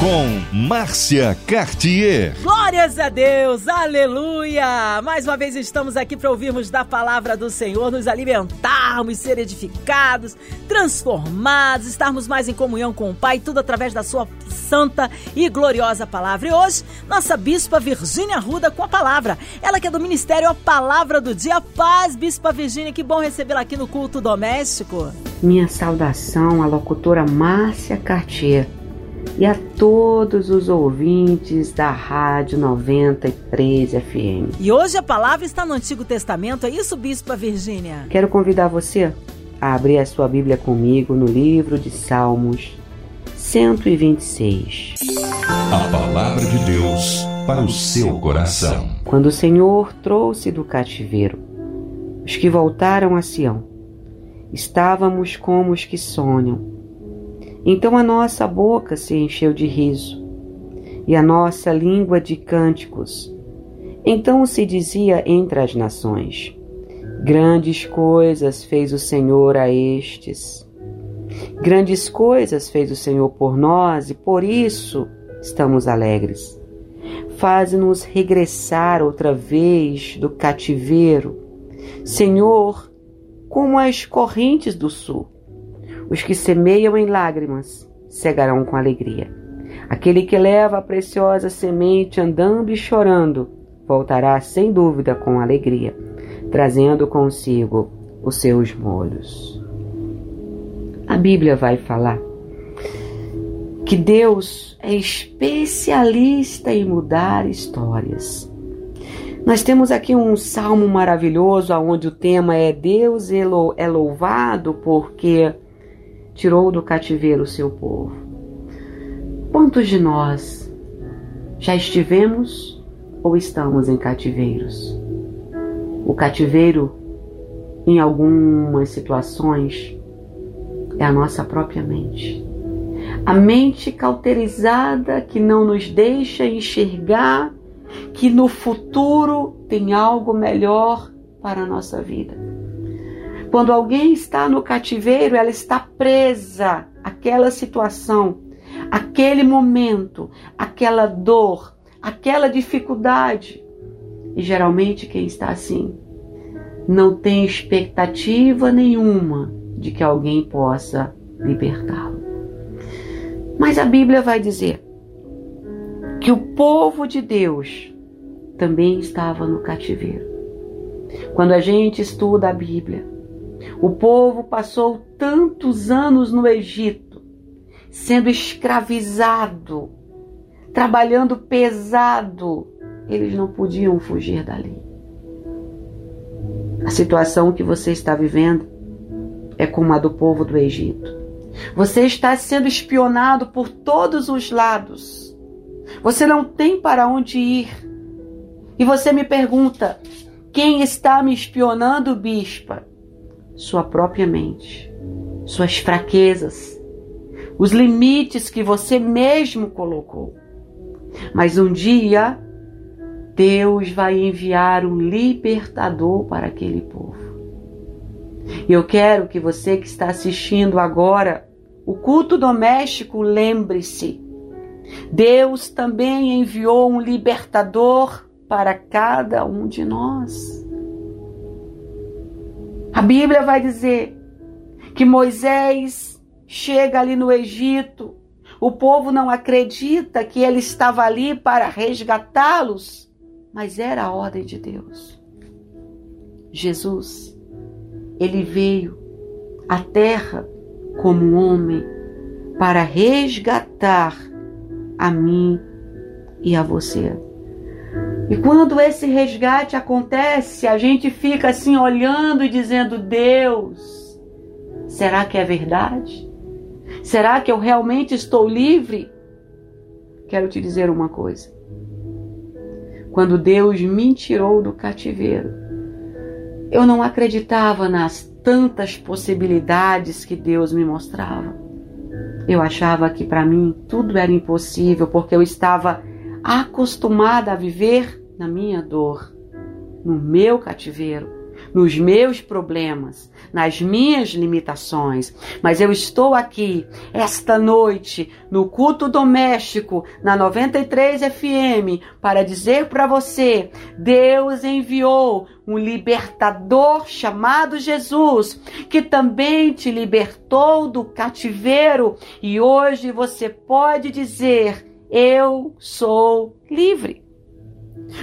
Com Márcia Cartier. Glórias a Deus, aleluia! Mais uma vez estamos aqui para ouvirmos da palavra do Senhor, nos alimentarmos, ser edificados, transformados, estarmos mais em comunhão com o Pai, tudo através da Sua santa e gloriosa palavra. E hoje, nossa bispa Virgínia Ruda com a palavra. Ela que é do Ministério A Palavra do Dia. Paz, bispa Virgínia, que bom recebê-la aqui no culto doméstico. Minha saudação à locutora Márcia Cartier e a todos os ouvintes da Rádio 93 FM. E hoje a palavra está no Antigo Testamento, é isso, Bispa Virgínia? Quero convidar você a abrir a sua Bíblia comigo no livro de Salmos 126. A palavra de Deus para o seu coração. Quando o Senhor trouxe do cativeiro os que voltaram a Sião, estávamos como os que sonham então a nossa boca se encheu de riso e a nossa língua de cânticos. Então se dizia entre as nações: Grandes coisas fez o Senhor a estes. Grandes coisas fez o Senhor por nós e por isso estamos alegres. Faz-nos regressar outra vez do cativeiro, Senhor, como as correntes do sul. Os que semeiam em lágrimas cegarão com alegria. Aquele que leva a preciosa semente andando e chorando voltará sem dúvida com alegria, trazendo consigo os seus molhos. A Bíblia vai falar que Deus é especialista em mudar histórias. Nós temos aqui um salmo maravilhoso onde o tema é Deus é louvado porque tirou do cativeiro o seu povo. Quantos de nós já estivemos ou estamos em cativeiros? O cativeiro, em algumas situações, é a nossa própria mente. A mente cauterizada que não nos deixa enxergar que no futuro tem algo melhor para a nossa vida. Quando alguém está no cativeiro, ela está presa àquela situação, aquele momento, aquela dor, aquela dificuldade. E geralmente quem está assim não tem expectativa nenhuma de que alguém possa libertá-lo. Mas a Bíblia vai dizer que o povo de Deus também estava no cativeiro. Quando a gente estuda a Bíblia, o povo passou tantos anos no Egito, sendo escravizado, trabalhando pesado. Eles não podiam fugir dali. A situação que você está vivendo é como a do povo do Egito. Você está sendo espionado por todos os lados. Você não tem para onde ir. E você me pergunta: quem está me espionando, bispa? Sua própria mente, suas fraquezas, os limites que você mesmo colocou. Mas um dia, Deus vai enviar um libertador para aquele povo. E eu quero que você que está assistindo agora o culto doméstico lembre-se: Deus também enviou um libertador para cada um de nós. A Bíblia vai dizer que Moisés chega ali no Egito, o povo não acredita que ele estava ali para resgatá-los, mas era a ordem de Deus. Jesus, ele veio à terra como um homem para resgatar a mim e a você. E quando esse resgate acontece, a gente fica assim olhando e dizendo: Deus, será que é verdade? Será que eu realmente estou livre? Quero te dizer uma coisa. Quando Deus me tirou do cativeiro, eu não acreditava nas tantas possibilidades que Deus me mostrava. Eu achava que para mim tudo era impossível porque eu estava acostumada a viver na minha dor, no meu cativeiro nos meus problemas, nas minhas limitações, mas eu estou aqui esta noite no culto doméstico na 93 FM para dizer para você: Deus enviou um libertador chamado Jesus, que também te libertou do cativeiro. E hoje você pode dizer: Eu sou livre.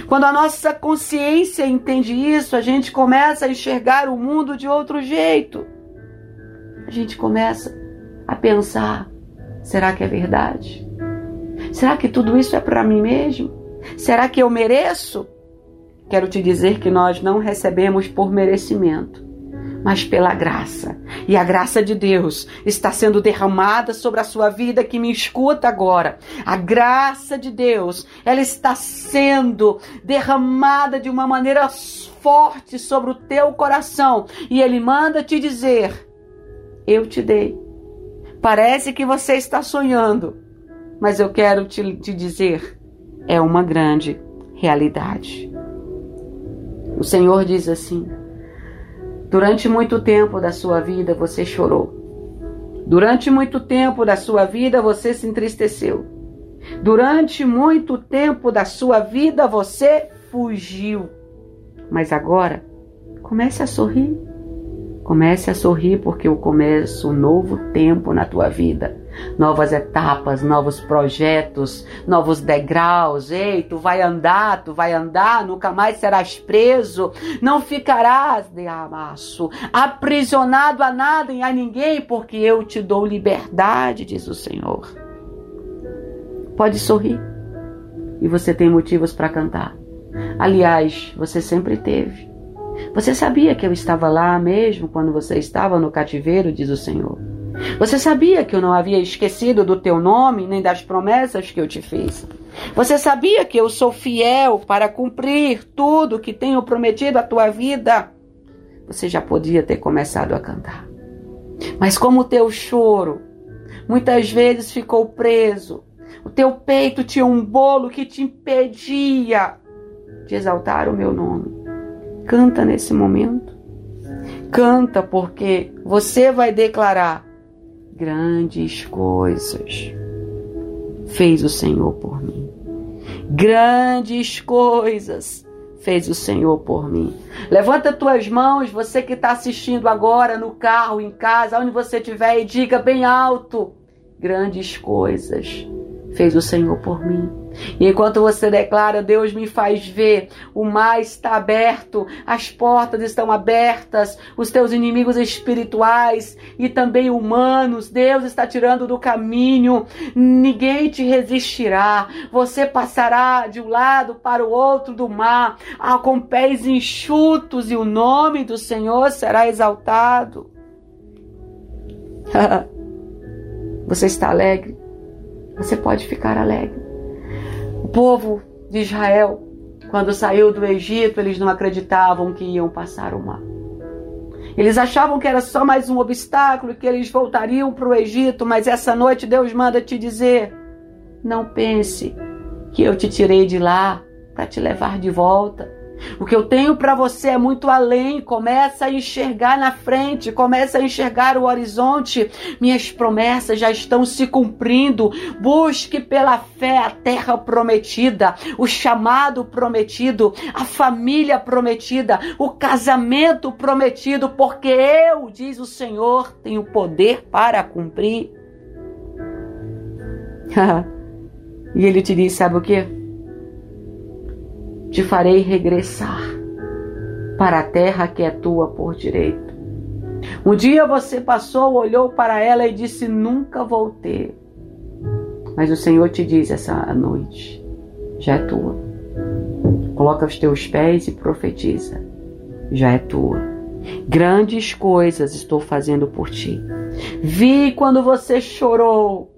Quando a nossa consciência entende isso, a gente começa a enxergar o mundo de outro jeito. A gente começa a pensar: será que é verdade? Será que tudo isso é para mim mesmo? Será que eu mereço? Quero te dizer que nós não recebemos por merecimento mas pela graça. E a graça de Deus está sendo derramada sobre a sua vida que me escuta agora. A graça de Deus, ela está sendo derramada de uma maneira forte sobre o teu coração. E ele manda te dizer: Eu te dei. Parece que você está sonhando, mas eu quero te, te dizer: é uma grande realidade. O Senhor diz assim: Durante muito tempo da sua vida você chorou. Durante muito tempo da sua vida você se entristeceu. Durante muito tempo da sua vida você fugiu. Mas agora, comece a sorrir. Comece a sorrir porque eu começo um novo tempo na tua vida. Novas etapas, novos projetos, novos degraus. Ei, tu vai andar, tu vai andar, nunca mais serás preso, não ficarás de amasso, aprisionado a nada e a ninguém, porque eu te dou liberdade, diz o Senhor. Pode sorrir e você tem motivos para cantar. Aliás, você sempre teve. Você sabia que eu estava lá mesmo quando você estava no cativeiro, diz o Senhor. Você sabia que eu não havia esquecido do teu nome nem das promessas que eu te fiz. Você sabia que eu sou fiel para cumprir tudo que tenho prometido à tua vida. Você já podia ter começado a cantar. Mas como o teu choro muitas vezes ficou preso, o teu peito tinha um bolo que te impedia de exaltar o meu nome. Canta nesse momento. Canta porque você vai declarar grandes coisas fez o Senhor por mim. Grandes coisas fez o Senhor por mim. Levanta tuas mãos, você que está assistindo agora no carro, em casa, onde você estiver, e diga bem alto: grandes coisas fez o Senhor por mim. E enquanto você declara, Deus me faz ver, o mar está aberto, as portas estão abertas, os teus inimigos espirituais e também humanos, Deus está tirando do caminho, ninguém te resistirá, você passará de um lado para o outro do mar, ah, com pés enxutos, e o nome do Senhor será exaltado. você está alegre? Você pode ficar alegre. O povo de Israel, quando saiu do Egito, eles não acreditavam que iam passar o mar. Eles achavam que era só mais um obstáculo, que eles voltariam para o Egito, mas essa noite Deus manda te dizer: não pense que eu te tirei de lá para te levar de volta. O que eu tenho para você é muito além. Começa a enxergar na frente, começa a enxergar o horizonte. Minhas promessas já estão se cumprindo. Busque pela fé a terra prometida, o chamado prometido, a família prometida, o casamento prometido, porque eu, diz o Senhor, tenho poder para cumprir. e ele te diz: sabe o que? Te farei regressar para a terra que é tua por direito. Um dia você passou, olhou para ela e disse: Nunca voltei. Mas o Senhor te diz essa noite: Já é tua. Coloca os teus pés e profetiza: Já é tua. Grandes coisas estou fazendo por ti. Vi quando você chorou.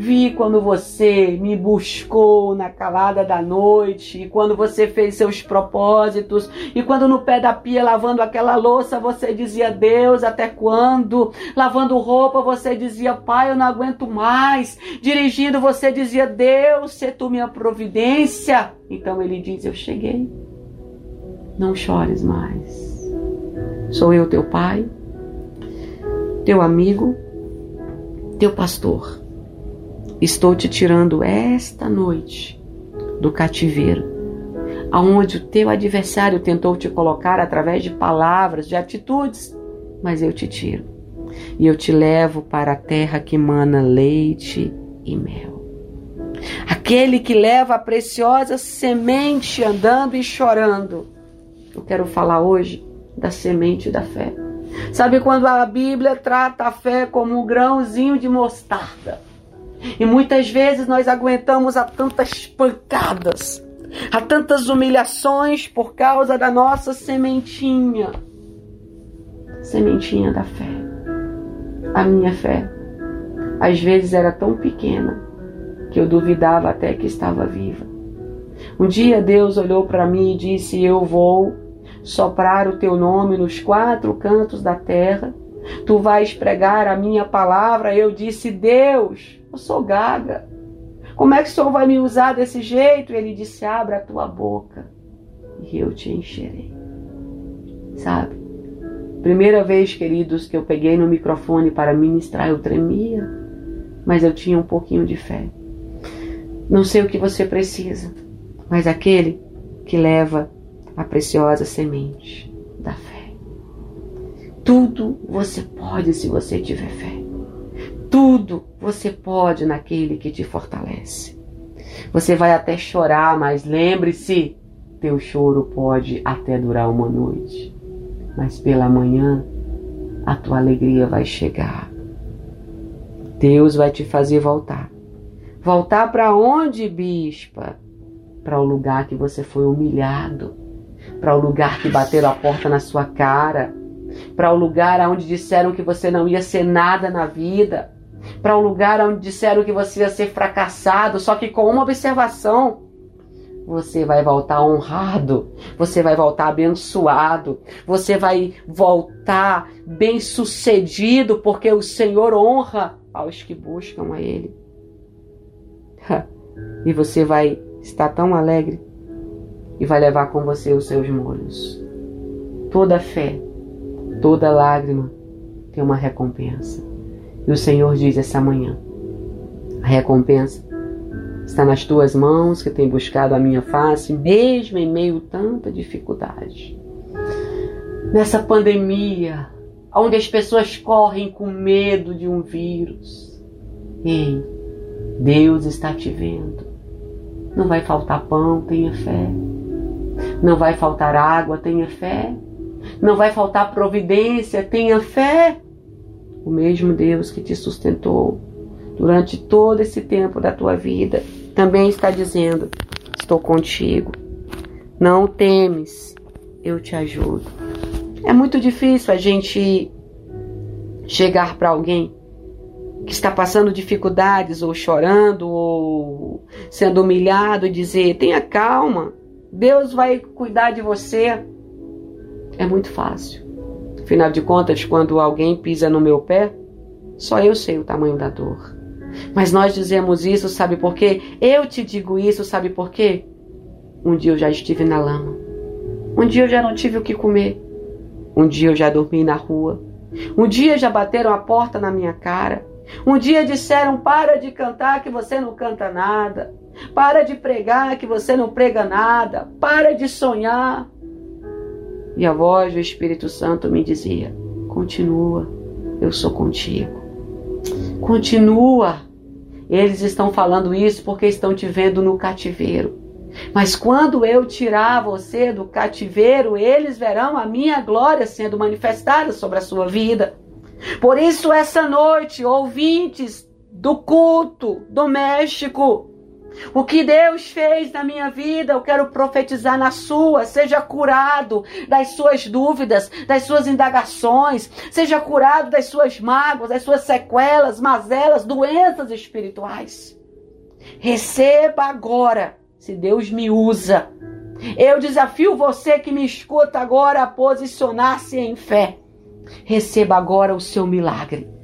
Vi quando você me buscou na calada da noite, e quando você fez seus propósitos, e quando no pé da pia lavando aquela louça você dizia Deus, até quando? Lavando roupa você dizia Pai, eu não aguento mais. Dirigindo você dizia Deus, se tu minha providência. Então ele diz: Eu cheguei. Não chores mais. Sou eu teu pai, teu amigo, teu pastor Estou te tirando esta noite do cativeiro, aonde o teu adversário tentou te colocar através de palavras, de atitudes, mas eu te tiro. E eu te levo para a terra que mana leite e mel. Aquele que leva a preciosa semente andando e chorando. Eu quero falar hoje da semente da fé. Sabe quando a Bíblia trata a fé como um grãozinho de mostarda? E muitas vezes nós aguentamos a tantas pancadas, a tantas humilhações por causa da nossa sementinha. Sementinha da fé. A minha fé, às vezes era tão pequena que eu duvidava até que estava viva. Um dia Deus olhou para mim e disse: Eu vou soprar o teu nome nos quatro cantos da terra. Tu vais pregar a minha palavra. Eu disse: Deus, eu sou gaga. Como é que o Senhor vai me usar desse jeito? Ele disse: Abra a tua boca e eu te encherei. Sabe? Primeira vez, queridos, que eu peguei no microfone para ministrar, eu tremia, mas eu tinha um pouquinho de fé. Não sei o que você precisa, mas aquele que leva a preciosa semente da fé. Tudo você pode se você tiver fé. Tudo você pode naquele que te fortalece. Você vai até chorar, mas lembre-se: teu choro pode até durar uma noite, mas pela manhã a tua alegria vai chegar. Deus vai te fazer voltar. Voltar para onde, bispa? Para o lugar que você foi humilhado, para o lugar que bateram a porta na sua cara, para o lugar onde disseram que você não ia ser nada na vida para um lugar onde disseram que você ia ser fracassado, só que com uma observação. Você vai voltar honrado, você vai voltar abençoado, você vai voltar bem-sucedido, porque o Senhor honra aos que buscam a Ele. E você vai estar tão alegre e vai levar com você os seus molhos. Toda fé, toda lágrima tem uma recompensa. E o Senhor diz essa manhã: a recompensa está nas tuas mãos que tem buscado a minha face, mesmo em meio a tanta dificuldade. Nessa pandemia, onde as pessoas correm com medo de um vírus. Ei, Deus está te vendo. Não vai faltar pão, tenha fé. Não vai faltar água, tenha fé. Não vai faltar providência, tenha fé o mesmo Deus que te sustentou durante todo esse tempo da tua vida, também está dizendo: Estou contigo. Não temes, eu te ajudo. É muito difícil a gente chegar para alguém que está passando dificuldades, ou chorando, ou sendo humilhado, e dizer: tenha calma, Deus vai cuidar de você. É muito fácil. Afinal de contas, quando alguém pisa no meu pé, só eu sei o tamanho da dor. Mas nós dizemos isso, sabe por quê? Eu te digo isso, sabe por quê? Um dia eu já estive na lama. Um dia eu já não tive o que comer. Um dia eu já dormi na rua. Um dia já bateram a porta na minha cara. Um dia disseram: para de cantar que você não canta nada. Para de pregar que você não prega nada. Para de sonhar. E a voz do Espírito Santo me dizia: Continua, eu sou contigo. Continua. Eles estão falando isso porque estão te vendo no cativeiro. Mas quando eu tirar você do cativeiro, eles verão a minha glória sendo manifestada sobre a sua vida. Por isso, essa noite, ouvintes do culto doméstico, O que Deus fez na minha vida, eu quero profetizar na sua. Seja curado das suas dúvidas, das suas indagações. Seja curado das suas mágoas, das suas sequelas, mazelas, doenças espirituais. Receba agora, se Deus me usa. Eu desafio você que me escuta agora a posicionar-se em fé. Receba agora o seu milagre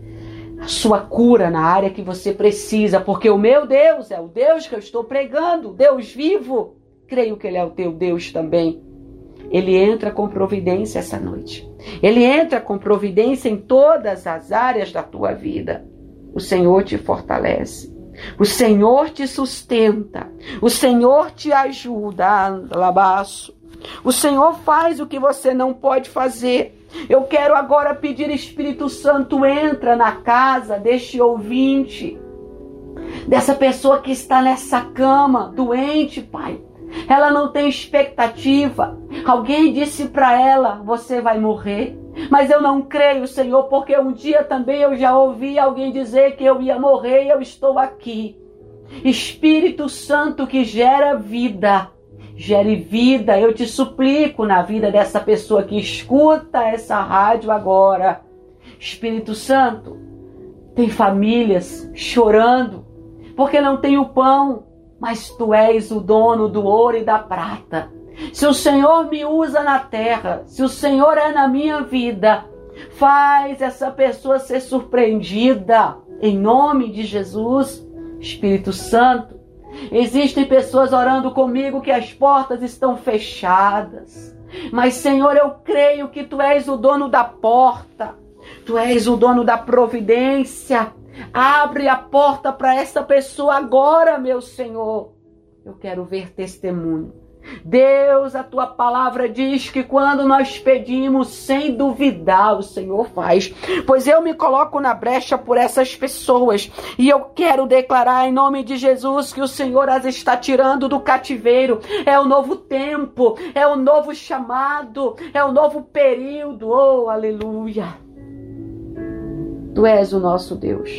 sua cura na área que você precisa, porque o meu Deus é o Deus que eu estou pregando, Deus vivo. Creio que Ele é o teu Deus também. Ele entra com providência essa noite. Ele entra com providência em todas as áreas da tua vida. O Senhor te fortalece. O Senhor te sustenta. O Senhor te ajuda. Labaço. O Senhor faz o que você não pode fazer. Eu quero agora pedir, Espírito Santo, entra na casa deste ouvinte, dessa pessoa que está nessa cama, doente, Pai. Ela não tem expectativa. Alguém disse para ela: você vai morrer. Mas eu não creio, Senhor, porque um dia também eu já ouvi alguém dizer que eu ia morrer e eu estou aqui. Espírito Santo que gera vida gere vida. Eu te suplico na vida dessa pessoa que escuta essa rádio agora. Espírito Santo, tem famílias chorando porque não tem o pão, mas tu és o dono do ouro e da prata. Se o Senhor me usa na terra, se o Senhor é na minha vida, faz essa pessoa ser surpreendida. Em nome de Jesus, Espírito Santo, Existem pessoas orando comigo que as portas estão fechadas. Mas, Senhor, eu creio que tu és o dono da porta. Tu és o dono da providência. Abre a porta para essa pessoa agora, meu Senhor. Eu quero ver testemunho. Deus, a tua palavra diz que quando nós pedimos sem duvidar, o Senhor faz. Pois eu me coloco na brecha por essas pessoas e eu quero declarar em nome de Jesus que o Senhor as está tirando do cativeiro. É o novo tempo, é o novo chamado, é o novo período. Oh, aleluia! Tu és o nosso Deus.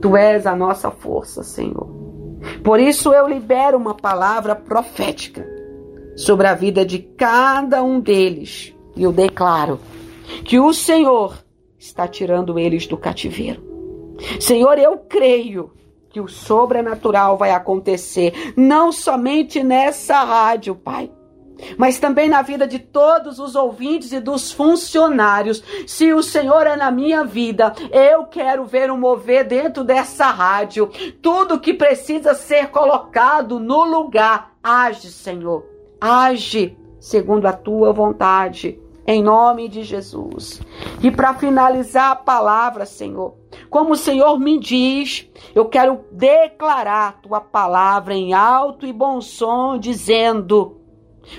Tu és a nossa força, Senhor. Por isso eu libero uma palavra profética sobre a vida de cada um deles. E eu declaro que o Senhor está tirando eles do cativeiro. Senhor, eu creio que o sobrenatural vai acontecer, não somente nessa rádio, Pai, mas também na vida de todos os ouvintes e dos funcionários. Se o Senhor é na minha vida, eu quero ver um mover dentro dessa rádio. Tudo que precisa ser colocado no lugar, age, Senhor. Age segundo a tua vontade. Em nome de Jesus. E para finalizar a palavra, Senhor, como o Senhor me diz, eu quero declarar tua palavra em alto e bom som, dizendo: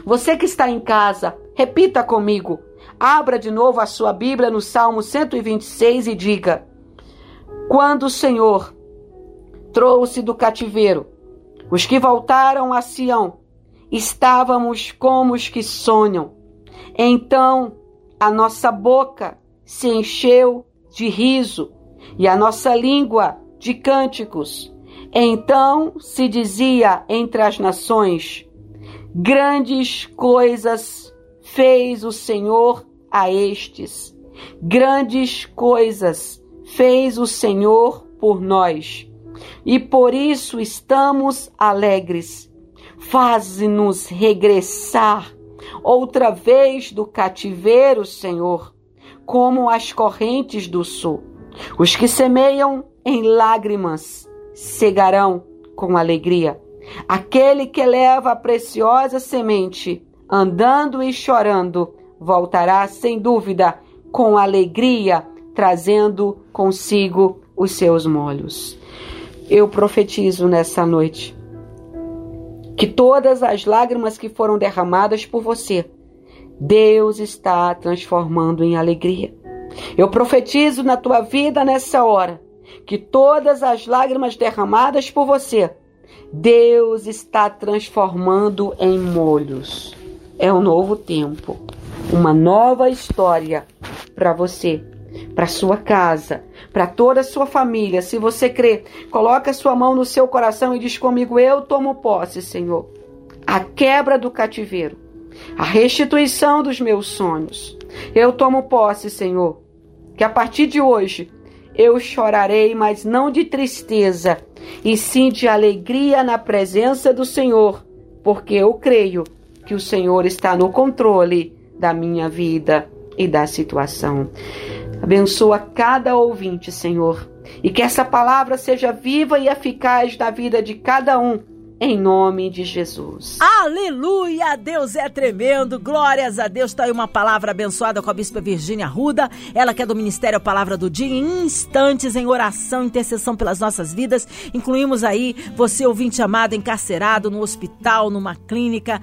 você que está em casa, repita comigo. Abra de novo a sua Bíblia no Salmo 126 e diga: Quando o Senhor trouxe do cativeiro os que voltaram a Sião, estávamos como os que sonham. Então a nossa boca se encheu de riso e a nossa língua de cânticos. Então se dizia entre as nações: Grandes coisas fez o Senhor a estes. Grandes coisas fez o Senhor por nós. E por isso estamos alegres. Faze-nos regressar outra vez do cativeiro, Senhor, como as correntes do sul. Os que semeiam em lágrimas cegarão com alegria. Aquele que leva a preciosa semente, andando e chorando, voltará sem dúvida com alegria, trazendo consigo os seus molhos. Eu profetizo nessa noite que todas as lágrimas que foram derramadas por você, Deus está transformando em alegria. Eu profetizo na tua vida nessa hora que todas as lágrimas derramadas por você, Deus está transformando em molhos. É um novo tempo, uma nova história para você, para sua casa, para toda a sua família. Se você crê, coloque a sua mão no seu coração e diz comigo: Eu tomo posse, Senhor. A quebra do cativeiro, a restituição dos meus sonhos. Eu tomo posse, Senhor, que a partir de hoje eu chorarei, mas não de tristeza, e de alegria na presença do Senhor, porque eu creio que o Senhor está no controle da minha vida e da situação. Abençoa cada ouvinte, Senhor, e que essa palavra seja viva e eficaz na vida de cada um em nome de Jesus. Aleluia! Deus é tremendo. Glórias a Deus. Está aí uma palavra abençoada com a Bispa Virgínia Ruda. Ela que é do Ministério Palavra do Dia. Em instantes, em oração, intercessão pelas nossas vidas. Incluímos aí você, ouvinte amado, encarcerado no hospital, numa clínica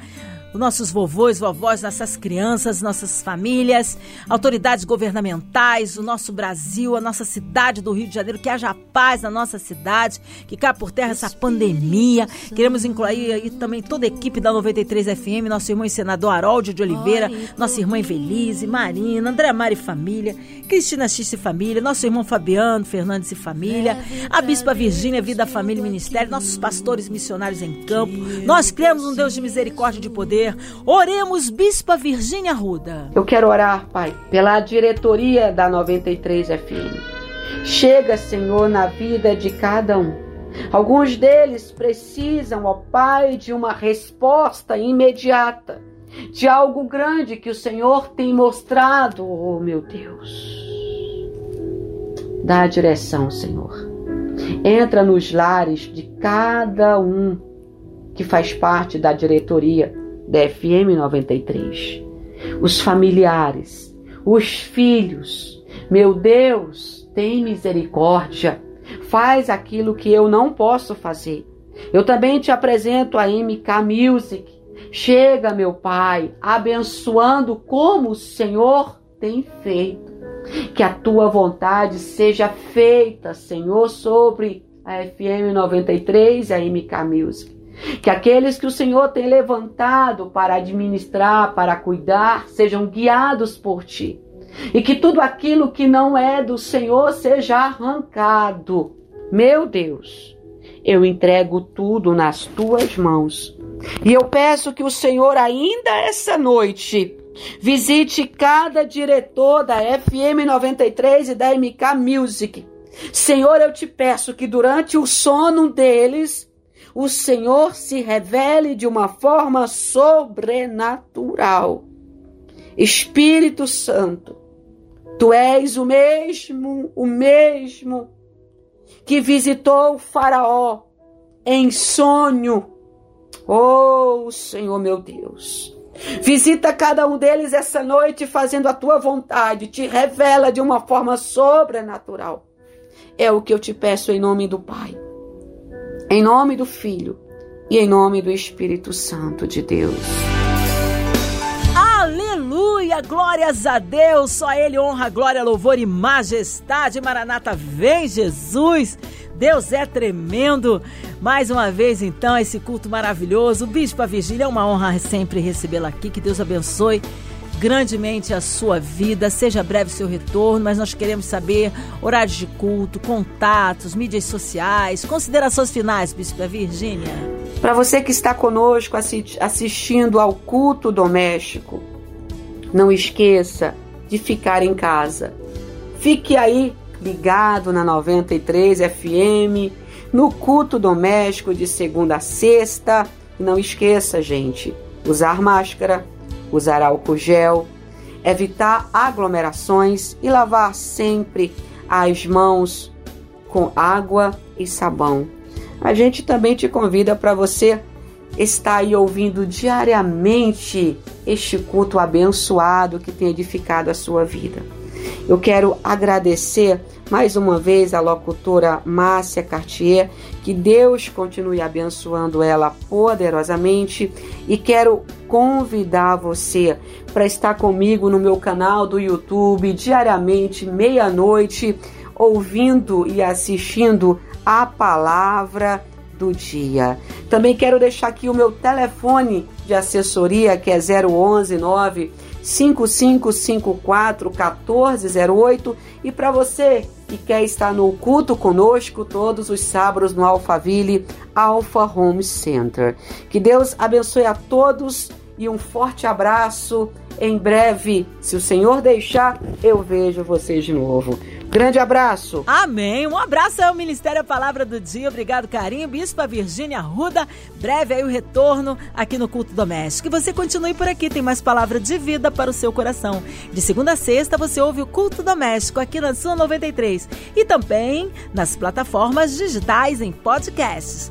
nossos vovôs, vovós, nossas crianças, nossas famílias, autoridades governamentais, o nosso Brasil, a nossa cidade do Rio de Janeiro, que haja paz na nossa cidade, que caia por terra essa pandemia. Queremos incluir aí também toda a equipe da 93 FM, nosso irmão e senador Haroldo de Oliveira, nossa irmã Evelise, Marina, André Mari Família, Cristina X e Família, nosso irmão Fabiano Fernandes e Família, a Bispa Virgínia, Vida, Família e Ministério, nossos pastores missionários em campo. Nós cremos um Deus de misericórdia e de poder Oremos, Bispa Virgínia Ruda. Eu quero orar, Pai, pela diretoria da 93 FM. Chega, Senhor, na vida de cada um. Alguns deles precisam, ó Pai, de uma resposta imediata, de algo grande que o Senhor tem mostrado, oh meu Deus. Dá a direção, Senhor. Entra nos lares de cada um que faz parte da diretoria da FM 93. Os familiares, os filhos. Meu Deus, tem misericórdia. Faz aquilo que eu não posso fazer. Eu também te apresento a MK Music. Chega, meu Pai, abençoando como o Senhor tem feito. Que a tua vontade seja feita, Senhor, sobre a FM 93 e a MK Music que aqueles que o Senhor tem levantado para administrar, para cuidar, sejam guiados por ti. E que tudo aquilo que não é do Senhor seja arrancado. Meu Deus, eu entrego tudo nas tuas mãos. E eu peço que o Senhor, ainda essa noite, visite cada diretor da FM 93 e da MK Music. Senhor, eu te peço que durante o sono deles, o Senhor se revele de uma forma sobrenatural. Espírito Santo, tu és o mesmo, o mesmo que visitou Faraó em sonho. Oh, Senhor meu Deus. Visita cada um deles essa noite fazendo a tua vontade, te revela de uma forma sobrenatural. É o que eu te peço em nome do Pai em nome do Filho e em nome do Espírito Santo de Deus. Aleluia, glórias a Deus, só Ele honra, glória, louvor e majestade. Maranata, vem Jesus. Deus é tremendo. Mais uma vez, então, esse culto maravilhoso. Bispo Vigília, é uma honra sempre recebê-la aqui. Que Deus abençoe grandemente a sua vida. Seja breve seu retorno, mas nós queremos saber horários de culto, contatos, mídias sociais, considerações finais, Bispo Virgínia. Para você que está conosco assistindo ao culto doméstico, não esqueça de ficar em casa. Fique aí ligado na 93 FM, no culto doméstico de segunda a sexta. Não esqueça, gente, usar máscara usar álcool gel, evitar aglomerações e lavar sempre as mãos com água e sabão. A gente também te convida para você estar aí ouvindo diariamente este culto abençoado que tem edificado a sua vida. Eu quero agradecer mais uma vez a locutora Márcia Cartier, que Deus continue abençoando ela poderosamente e quero convidar você para estar comigo no meu canal do YouTube diariamente, meia-noite, ouvindo e assistindo a palavra do dia. Também quero deixar aqui o meu telefone de assessoria que é 011 9 5554 1408 e para você e quer estar no culto conosco todos os sábados no Alphaville Alpha Home Center. Que Deus abençoe a todos e um forte abraço. Em breve, se o Senhor deixar, eu vejo vocês de novo. Grande abraço. Amém. Um abraço ao Ministério a Palavra do Dia. Obrigado, carinho. Bispa Virgínia Ruda. Breve aí o retorno aqui no Culto Doméstico. E você continue por aqui, tem mais palavra de vida para o seu coração. De segunda a sexta, você ouve o Culto Doméstico aqui na Sua 93 e também nas plataformas digitais em podcasts